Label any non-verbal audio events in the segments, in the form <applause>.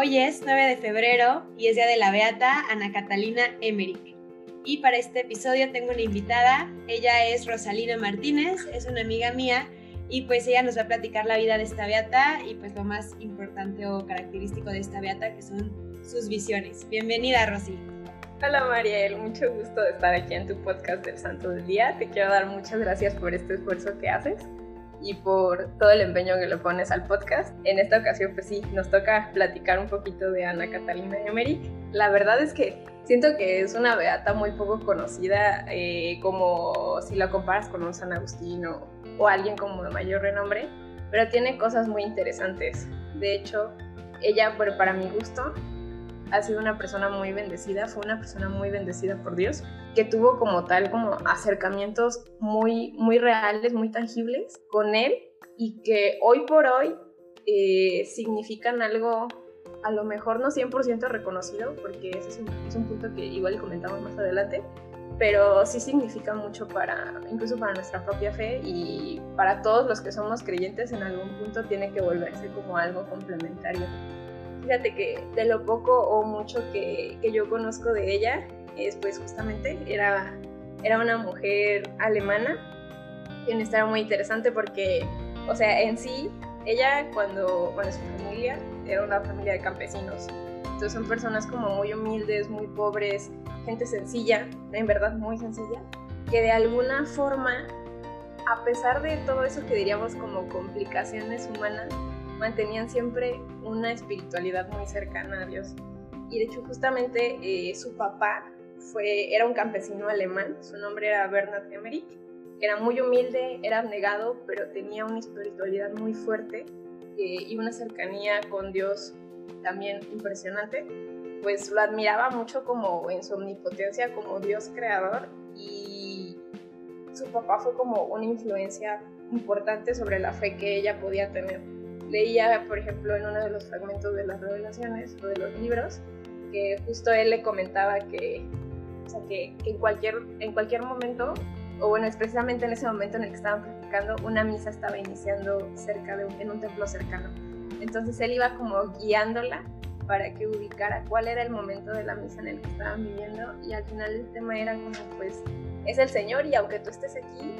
Hoy es 9 de febrero y es día de la Beata Ana Catalina Emmerich. Y para este episodio tengo una invitada, ella es Rosalina Martínez, es una amiga mía y pues ella nos va a platicar la vida de esta beata y pues lo más importante o característico de esta beata que son sus visiones. Bienvenida, Rosy. Hola Mariel, mucho gusto de estar aquí en tu podcast del Santo del Día. Te quiero dar muchas gracias por este esfuerzo que haces y por todo el empeño que le pones al podcast. En esta ocasión, pues sí, nos toca platicar un poquito de Ana Catalina Emmerich. La verdad es que siento que es una beata muy poco conocida, eh, como si la comparas con un San Agustín o, alguien como de mayor renombre, pero tiene cosas muy interesantes. De hecho, ella, bueno, para mi gusto, ha sido una persona muy bendecida, fue una persona muy bendecida por Dios, que tuvo como tal como acercamientos muy, muy reales, muy tangibles con Él y que hoy por hoy eh, significan algo a lo mejor no 100% reconocido, porque ese es un, es un punto que igual comentamos más adelante, pero sí significa mucho para, incluso para nuestra propia fe y para todos los que somos creyentes en algún punto tiene que volverse como algo complementario. Fíjate que de lo poco o mucho que, que yo conozco de ella, es pues justamente era, era una mujer alemana y una historia muy interesante porque, o sea, en sí, ella cuando, cuando su familia era una familia de campesinos, entonces son personas como muy humildes, muy pobres, gente sencilla, en verdad muy sencilla, que de alguna forma, a pesar de todo eso que diríamos como complicaciones humanas, mantenían siempre una espiritualidad muy cercana a Dios. Y de hecho justamente eh, su papá fue, era un campesino alemán, su nombre era Bernhard Emmerich, que era muy humilde, era abnegado, pero tenía una espiritualidad muy fuerte eh, y una cercanía con Dios también impresionante. Pues lo admiraba mucho como en su omnipotencia, como Dios creador y su papá fue como una influencia importante sobre la fe que ella podía tener leía, por ejemplo, en uno de los fragmentos de las revelaciones o de los libros, que justo él le comentaba que, o sea, que, en, cualquier, en cualquier momento, o bueno, es precisamente en ese momento en el que estaban practicando, una misa estaba iniciando cerca de un, en un templo cercano. Entonces él iba como guiándola para que ubicara cuál era el momento de la misa en el que estaban viviendo y al final el tema era como pues es el Señor y aunque tú estés aquí,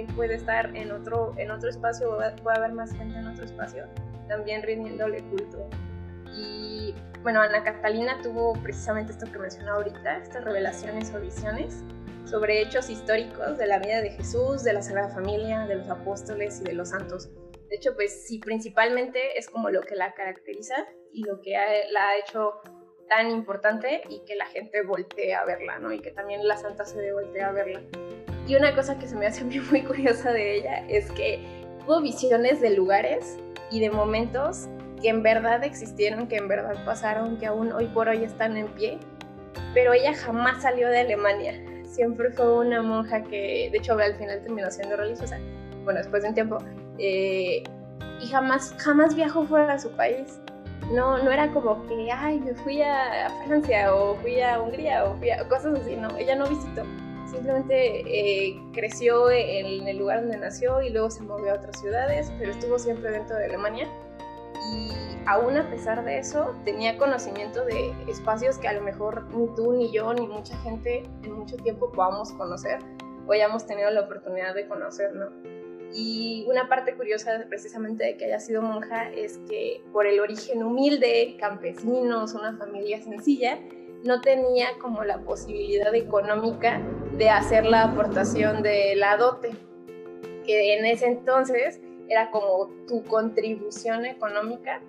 él puede estar en otro, en otro espacio, puede haber más gente en otro espacio, también rindiéndole culto. Y bueno, Ana Catalina tuvo precisamente esto que mencionó ahorita, estas revelaciones o visiones sobre hechos históricos de la vida de Jesús, de la Sagrada Familia, de los apóstoles y de los santos. De hecho, pues sí, principalmente es como lo que la caracteriza y lo que la ha hecho tan importante y que la gente voltee a verla, ¿no? Y que también la santa se dé voltea a verla. Y una cosa que se me hace <laughs> a mí muy curiosa de ella es que tuvo visiones de lugares y de momentos que en verdad existieron, que en verdad pasaron, que aún hoy por hoy están en pie, pero ella jamás salió de Alemania. Siempre fue una monja que, de hecho, al final terminó siendo religiosa, bueno, después de un tiempo, eh, y jamás, jamás viajó fuera de su país. No, no era como que, ay, me fui a Francia o fui a Hungría o fui a cosas así, no, ella no visitó simplemente eh, creció en el lugar donde nació y luego se movió a otras ciudades, pero estuvo siempre dentro de Alemania. Y aún a pesar de eso, tenía conocimiento de espacios que a lo mejor ni tú, ni yo, ni mucha gente en mucho tiempo podamos conocer o hayamos tenido la oportunidad de conocer, ¿no? Y una parte curiosa precisamente de que haya sido monja es que por el origen humilde, campesinos, una familia sencilla, no tenía como la posibilidad económica de hacer la aportación de la dote, que en ese entonces era como tu contribución económica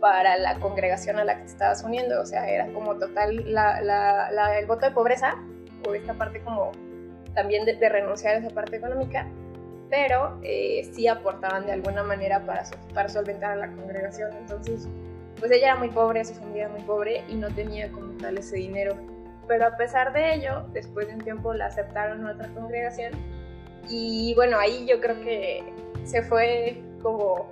para la congregación a la que te estabas uniendo, o sea, era como total el voto de pobreza, o esta parte como también de, renunciar a esa parte económica, pero eh, sí aportaban de alguna manera para, para solventar a la congregación, entonces pues ella era muy pobre, su familia era muy pobre y no tenía como tal ese dinero. Pero a pesar de ello, después de un tiempo la aceptaron en otra congregación y bueno, ahí yo creo que se fue como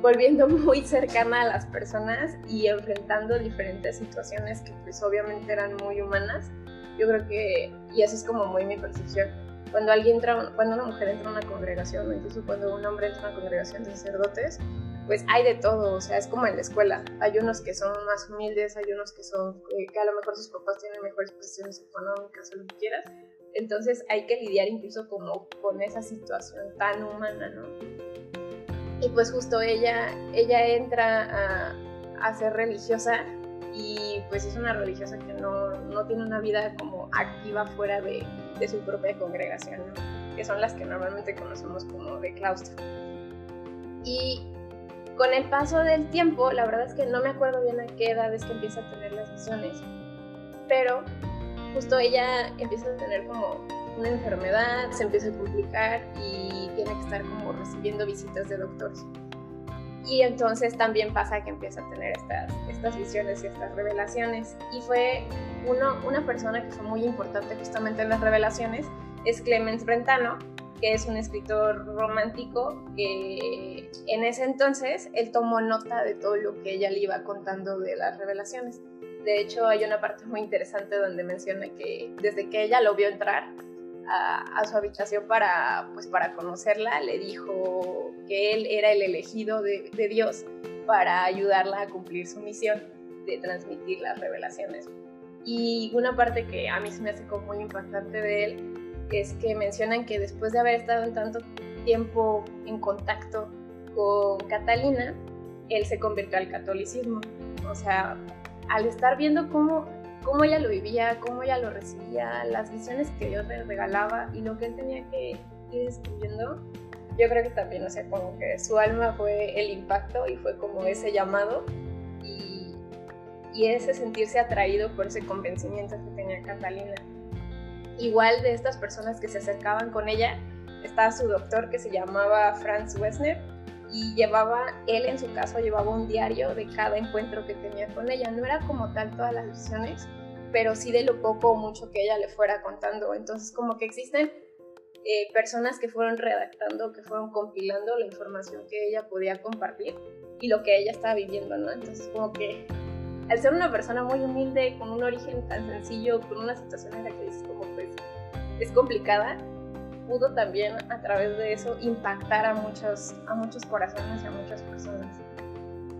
volviendo <laughs> muy cercana a las personas y enfrentando diferentes situaciones que pues obviamente eran muy humanas. Yo creo que, y eso es como muy mi percepción, cuando alguien entra, cuando una mujer entra a una congregación, o incluso cuando un hombre entra a una congregación de sacerdotes, pues hay de todo, o sea, es como en la escuela. Hay unos que son más humildes, hay unos que son, eh, que a lo mejor sus papás tienen mejores posiciones económicas o lo que quieras. Entonces hay que lidiar incluso como con esa situación tan humana, ¿no? Y pues justo ella, ella entra a, a ser religiosa y pues es una religiosa que no, no tiene una vida como activa fuera de, de su propia congregación, ¿no? que son las que normalmente conocemos como de claustro. Y con el paso del tiempo, la verdad es que no me acuerdo bien a qué edad es que empieza a tener las visiones, pero justo ella empieza a tener como una enfermedad, se empieza a complicar y tiene que estar como recibiendo visitas de doctores. Y entonces también pasa que empieza a tener estas, estas visiones y estas revelaciones. Y fue uno, una persona que fue muy importante justamente en las revelaciones, es Clemens Brentano, que es un escritor romántico que en ese entonces él tomó nota de todo lo que ella le iba contando de las revelaciones. De hecho, hay una parte muy interesante donde menciona que desde que ella lo vio entrar a, su habitación para, pues, para conocerla, le dijo que él era el elegido de, Dios para ayudarla a cumplir su misión de transmitir las revelaciones. Y una parte que a mí se me hace como muy impactante de él es que mencionan que después de haber estado en tanto tiempo en contacto con Catalina, él se convirtió al catolicismo. O sea, al estar viendo cómo, cómo ella lo vivía, cómo ella lo recibía, las visiones que Dios le regalaba y lo que él tenía que ir descubriendo, yo creo que también, o sea, como que su alma fue el impacto y fue como ese llamado y, y ese sentirse atraído por ese convencimiento que tenía Catalina. Igual de estas personas que se acercaban con ella, estaba su doctor que se llamaba Franz Wessner y llevaba, él en su caso llevaba un diario de cada encuentro que tenía con ella. No era como tal todas las visiones, pero sí de lo poco o mucho que ella le fuera contando. Entonces como que existen eh, personas que fueron redactando, que fueron compilando la información que ella podía compartir y lo que ella estaba viviendo, ¿no? Entonces como que al ser una persona muy humilde, con un origen tan sencillo, con una situación en la que dices como pues es complicada, pudo también a través de eso impactar a muchos, a muchos corazones y a muchas personas.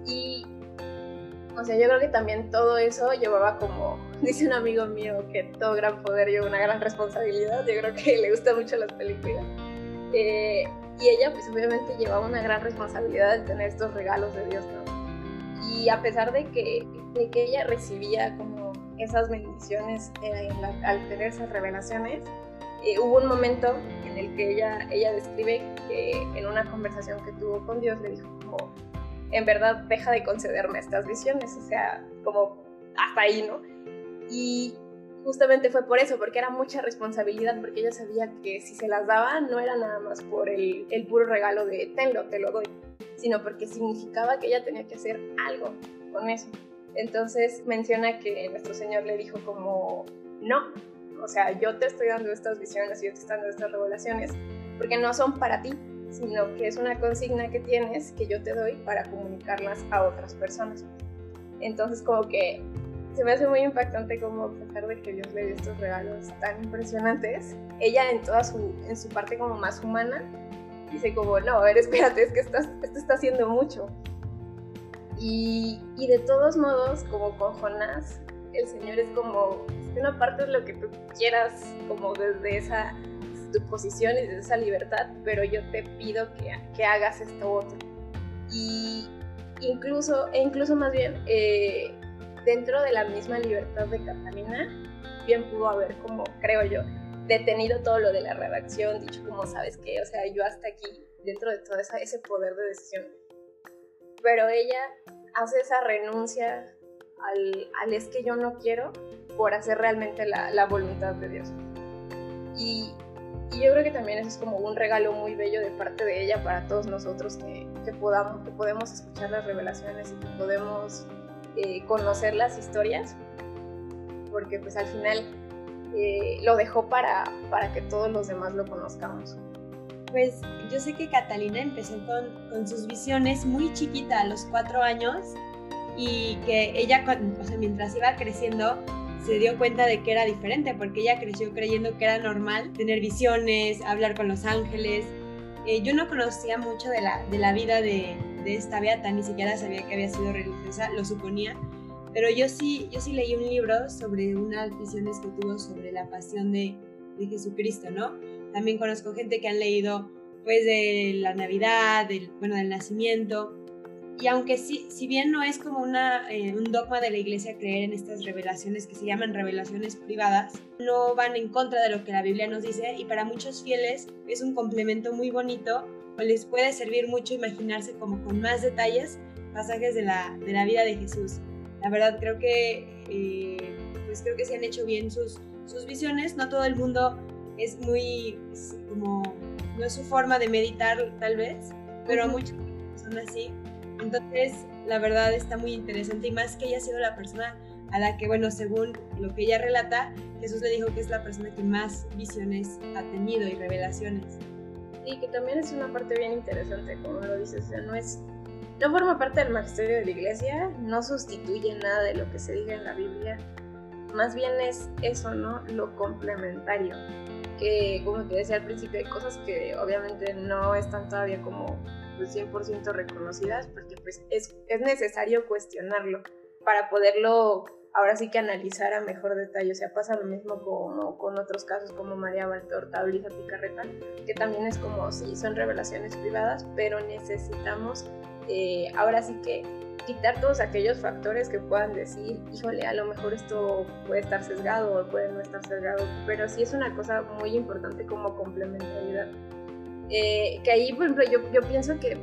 Y, o sea, yo creo que también todo eso llevaba como, <laughs> dice un amigo mío, que todo gran poder lleva una gran responsabilidad, yo creo que le gustan mucho las películas. Eh, y ella pues obviamente llevaba una gran responsabilidad de tener estos regalos de Dios, ¿no? Y a pesar de que, de que ella recibía como esas bendiciones eh, al tener esas revelaciones, eh, hubo un momento en el que ella, ella describe que en una conversación que tuvo con Dios le dijo como, en verdad deja de concederme estas visiones, o sea, como hasta ahí, ¿no? Y justamente fue por eso, porque era mucha responsabilidad, porque ella sabía que si se las daba no era nada más por el, el puro regalo de tenlo, te lo doy, sino porque significaba que ella tenía que hacer algo con eso. Entonces menciona que nuestro Señor le dijo como, no, o sea, yo te estoy dando estas visiones, yo te estoy dando estas revelaciones, porque no son para ti, sino que es una consigna que tienes que yo te doy para comunicarlas a otras personas. Entonces como que se me hace muy impactante como a pesar de que Dios le dio estos regalos tan impresionantes, ella en toda su, en su parte como más humana, dice como, no, a ver, espérate, es que estás, esto está haciendo mucho. Y, y de todos modos, como con Jonás, el Señor es como, una parte es lo que tú quieras, como desde esa tu posición y desde esa libertad, pero yo te pido que, que hagas esto otro. Y incluso, e incluso más bien, eh, dentro de la misma libertad de Catalina, bien pudo haber como, creo yo, detenido todo lo de la redacción, dicho como, ¿sabes qué? O sea, yo hasta aquí, dentro de todo esa, ese poder de decisión. Pero ella hace esa renuncia al, al es que yo no quiero por hacer realmente la, la voluntad de Dios. Y, y, yo creo que también eso es como un regalo muy bello de parte de ella para todos nosotros que, que podamos, que podemos escuchar las revelaciones y que podemos eh, conocer las historias, porque pues al final eh, lo dejó para, para que todos los demás lo conozcamos. Pues yo sé que Catalina empezó con, con sus visiones muy chiquita, a los cuatro años, y que ella, o sea, mientras iba creciendo, se dio cuenta de que era diferente, porque ella creció creyendo que era normal tener visiones, hablar con los ángeles, eh, yo no conocía mucho de la, de la vida de, de, esta beata, ni siquiera sabía que había sido religiosa, lo suponía, pero yo sí, yo sí leí un libro sobre unas visiones que tuvo sobre la pasión de, de Jesucristo, ¿no? También conozco gente que han leído pues de la Navidad, del, bueno, del nacimiento, y aunque sí, si bien no es como una, eh, un dogma de la iglesia creer en estas revelaciones que se llaman revelaciones privadas, no van en contra de lo que la Biblia nos dice y para muchos fieles es un complemento muy bonito o les puede servir mucho imaginarse como con más detalles pasajes de la, de la vida de Jesús. La verdad creo que, eh, pues creo que se han hecho bien sus, sus visiones, no todo el mundo es muy, como, no es su forma de meditar tal vez, pero muchos son así entonces, la verdad está muy interesante y más que ella ha sido la persona a la que, bueno, según lo que ella relata, Jesús le dijo que es la persona que más visiones ha tenido y revelaciones. Y que también es una parte bien interesante, como lo dices, o sea, no es, no forma parte del magisterio de la iglesia, no sustituye nada de lo que se diga en la Biblia, más bien es eso, ¿no? Lo complementario, que como te decía al principio, hay cosas que obviamente no están todavía como 100% pues, reconocidas, porque pues es, es necesario cuestionarlo para poderlo ahora sí que analizar a mejor detalle. O sea, pasa lo mismo como con otros casos como María Valtorta o Picarreta, que también es como, sí, son revelaciones privadas, pero necesitamos eh, ahora sí que quitar todos aquellos factores que puedan decir, híjole, a lo mejor esto puede estar sesgado o puede no estar sesgado, pero sí es una cosa muy importante como complementariedad. Eh, que ahí, por ejemplo, yo, yo pienso que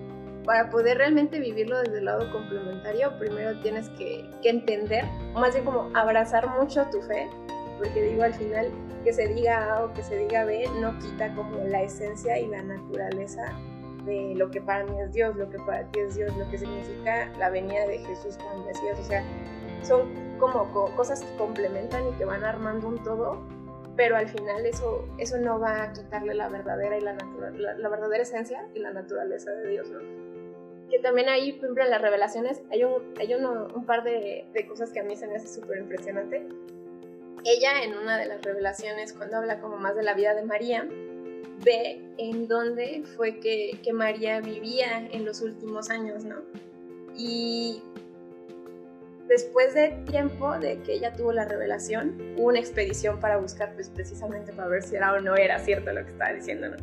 para poder realmente vivirlo desde el lado complementario, primero tienes que, que, entender, más bien como abrazar mucho tu fe, porque digo al final que se diga A o que se diga B no quita como la esencia y la naturaleza de lo que para mí es Dios, lo que para ti es Dios, lo que significa la venida de Jesús como Mesías, o sea, son como cosas que complementan y que van armando un todo pero al final eso, eso no va a quitarle la verdadera, y la, la, verdadera esencia y la naturaleza de Dios, ¿no? Que también ahí, por ejemplo, en las revelaciones hay un, hay uno, un par de, de, cosas que a mí se me hace súper impresionante. Ella en una de las revelaciones, cuando habla como más de la vida de María, ve en dónde fue que, que María vivía en los últimos años, ¿no? Y después de tiempo de que ella tuvo la revelación, hubo una expedición para buscar, pues precisamente para ver si era o no era cierto lo que estaba diciendo.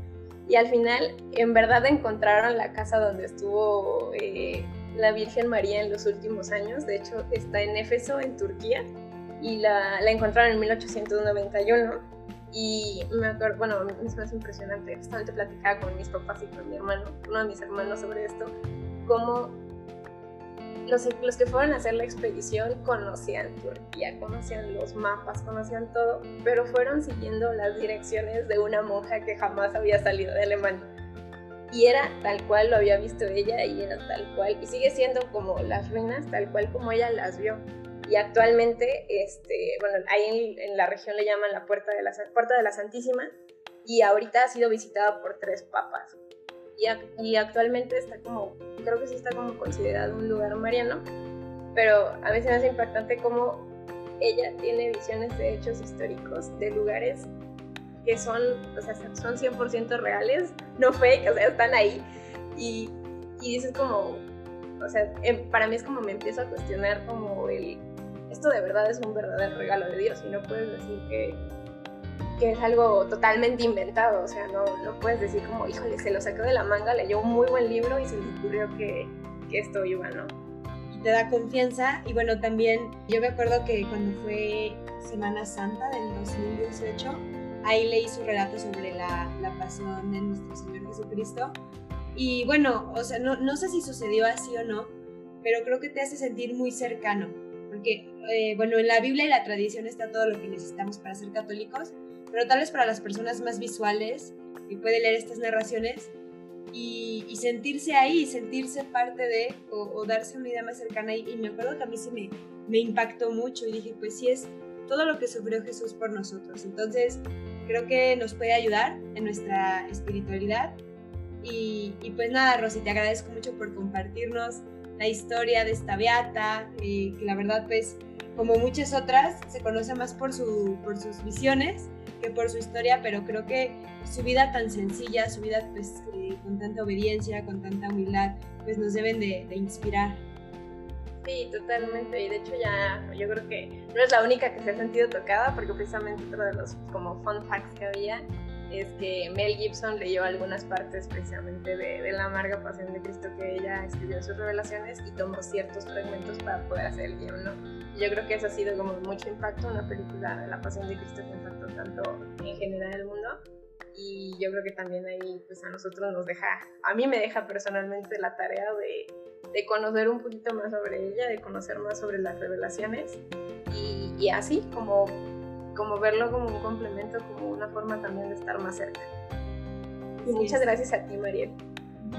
Y al final, en verdad encontraron la casa donde estuvo eh, la Virgen María en los últimos años. De hecho, está en Éfeso, en Turquía, y la, encontraron en 1891. Y me acuerdo, bueno, es más impresionante, justamente platicaba con mis papás y con mi hermano, uno de mis hermanos sobre esto, cómo los, los, que fueron a hacer la expedición conocían Turquía, conocían los mapas, conocían todo, pero fueron siguiendo las direcciones de una monja que jamás había salido de Alemania. Y era tal cual lo había visto ella y era tal cual, y sigue siendo como las ruinas, tal cual como ella las vio. Y actualmente, este, bueno, ahí en, la región le llaman la Puerta de la, Puerta de la Santísima, y ahorita ha sido visitada por tres papas y, actualmente está como, creo que sí está como considerado un lugar mariano, pero a mí se me hace impactante cómo ella tiene visiones de hechos históricos de lugares que son, o sea, son 100% reales, no fake, o sea, están ahí. Y, y dices como, o sea, em, para mí es como me empiezo a cuestionar como el, esto de verdad es un verdadero regalo de Dios y no puedes decir que que es algo totalmente inventado, o sea, no, no puedes decir como, híjole, se lo sacó de la manga, leyó un muy buen libro y se le ocurrió que, que esto iba, ¿no? te da confianza y bueno, también yo me acuerdo que cuando fue Semana Santa del 2018, ahí leí su relato sobre la, la pasión de nuestro Señor Jesucristo y bueno, o sea, no, no sé si sucedió así o no, pero creo que te hace sentir muy cercano, porque, eh, bueno, en la Biblia y la tradición está todo lo que necesitamos para ser católicos, pero tal vez para las personas más visuales que pueden leer estas narraciones y, sentirse ahí, sentirse parte de, o, darse una idea más cercana. Y, y, me acuerdo que a mí se me, me impactó mucho y dije, pues sí es todo lo que sufrió Jesús por nosotros. Entonces, creo que nos puede ayudar en nuestra espiritualidad. Y, y pues nada, Rosy, te agradezco mucho por compartirnos la historia de esta beata, eh, que la verdad pues como muchas otras se conoce más por, su, por sus visiones que por su historia, pero creo que su vida tan sencilla, su vida pues eh, con tanta obediencia, con tanta humildad, pues nos deben de, de inspirar. Sí, totalmente. Y de hecho ya yo creo que no es la única que se ha sentido tocada, porque precisamente otro de los como fun facts que había es que Mel Gibson leyó algunas partes precisamente de, la amarga pasión de Cristo que ella escribió en sus revelaciones y tomó ciertos fragmentos para poder hacer el guion. Yo creo que eso ha sido como mucho impacto, una película de la pasión de Cristo que impactó tanto en general el mundo y yo creo que también ahí pues a nosotros nos deja, a mí me deja personalmente la tarea de, de conocer un poquito más sobre ella, de conocer más sobre las revelaciones y así como como verlo como un complemento, como una forma también de estar más cerca. Y muchas gracias a ti, Mariel.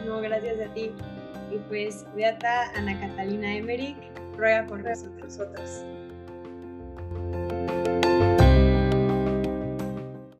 No, gracias a ti. Y pues, Beata Ana Catalina Emmerich ruega por nosotros.